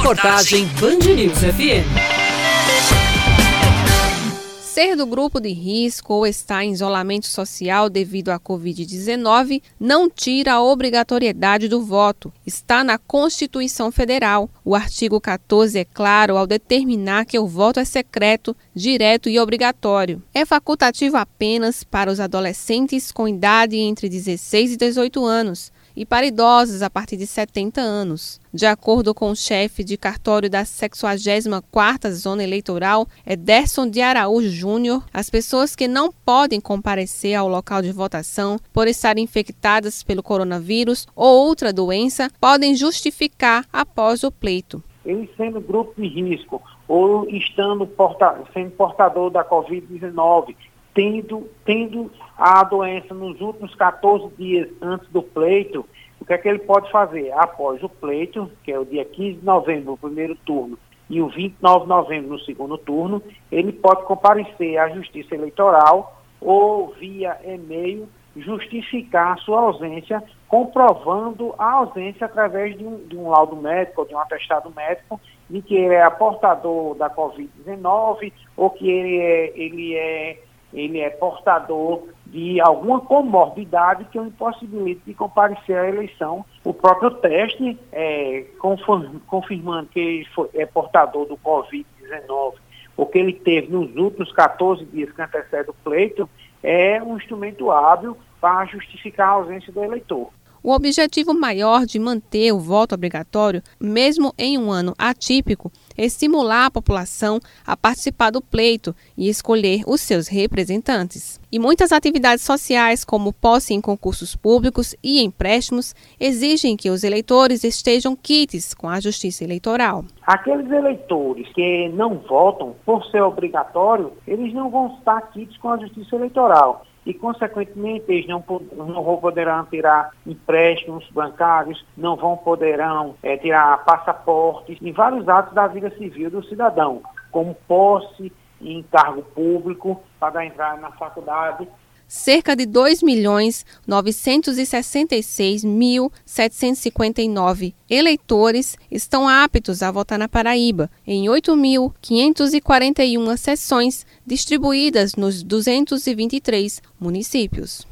Reportagem Band News FM. Ser do grupo de risco ou estar em isolamento social devido à Covid-19 não tira a obrigatoriedade do voto. Está na Constituição Federal. O artigo 14 é claro ao determinar que o voto é secreto, direto e obrigatório. É facultativo apenas para os adolescentes com idade entre 16 e 18 anos e para idosos a partir de 70 anos. De acordo com o chefe de cartório da 64ª Zona Eleitoral, Ederson de Araújo Júnior, as pessoas que não podem comparecer ao local de votação por estarem infectadas pelo coronavírus ou outra doença podem justificar após o pleito. Ele sendo grupo de risco ou estando porta, sendo portador da Covid-19, tendo, tendo a doença nos últimos 14 dias antes do pleito, o que é que ele pode fazer? Após o pleito, que é o dia 15 de novembro, primeiro turno, e o 29 de novembro, no segundo turno, ele pode comparecer à Justiça Eleitoral ou via e-mail justificar a sua ausência, comprovando a ausência através de um, de um laudo médico ou de um atestado médico de que ele é portador da Covid-19 ou que ele é, ele é ele é portador de alguma comorbidade que o impossibilite de comparecer à eleição. O próprio teste, é, confirmando que ele foi, é portador do Covid-19, o que ele teve nos últimos 14 dias que antecede o pleito, é um instrumento hábil para justificar a ausência do eleitor. O objetivo maior de manter o voto obrigatório, mesmo em um ano atípico, é estimular a população a participar do pleito e escolher os seus representantes. E muitas atividades sociais, como posse em concursos públicos e empréstimos, exigem que os eleitores estejam quites com a Justiça Eleitoral. Aqueles eleitores que não votam por ser obrigatório, eles não vão estar quites com a Justiça Eleitoral e, consequentemente, eles não, não poderão tirar empréstimos bancários, não vão poderão é, tirar passaportes e vários atos da vida civil do cidadão, como posse em cargo público para entrar na faculdade, cerca de 2 milhões 966.759 eleitores estão aptos a votar na Paraíba, em 8.541 sessões distribuídas nos 223 municípios.